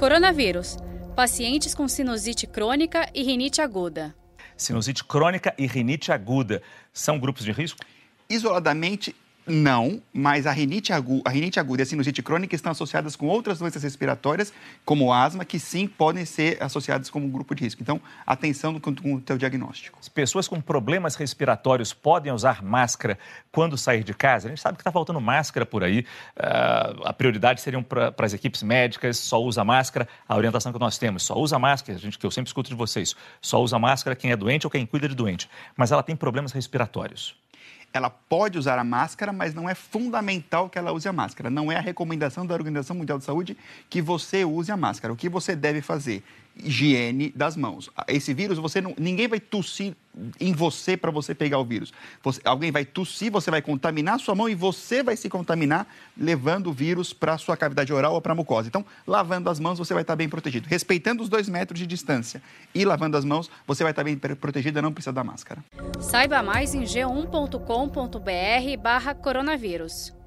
Coronavírus. Pacientes com sinusite crônica e rinite aguda. Sinusite crônica e rinite aguda são grupos de risco? Isoladamente, não, mas a rinite, aguda, a rinite aguda e a sinusite crônica estão associadas com outras doenças respiratórias, como asma, que sim podem ser associadas como grupo de risco. Então, atenção com, com o teu diagnóstico. As pessoas com problemas respiratórios podem usar máscara quando sair de casa? A gente sabe que está faltando máscara por aí. Uh, a prioridade seriam para as equipes médicas, só usa máscara. A orientação que nós temos, só usa máscara, gente, que eu sempre escuto de vocês, só usa máscara quem é doente ou quem cuida de doente. Mas ela tem problemas respiratórios ela pode usar a máscara, mas não é fundamental que ela use a máscara. Não é a recomendação da Organização Mundial de Saúde que você use a máscara. O que você deve fazer? higiene das mãos. Esse vírus, você não, ninguém vai tossir em você para você pegar o vírus. Você, alguém vai tossir, você vai contaminar a sua mão e você vai se contaminar levando o vírus para a sua cavidade oral ou para a mucosa. Então, lavando as mãos, você vai estar bem protegido. Respeitando os dois metros de distância e lavando as mãos, você vai estar bem protegido e não precisa da máscara. Saiba mais em g1.com.br barra coronavírus.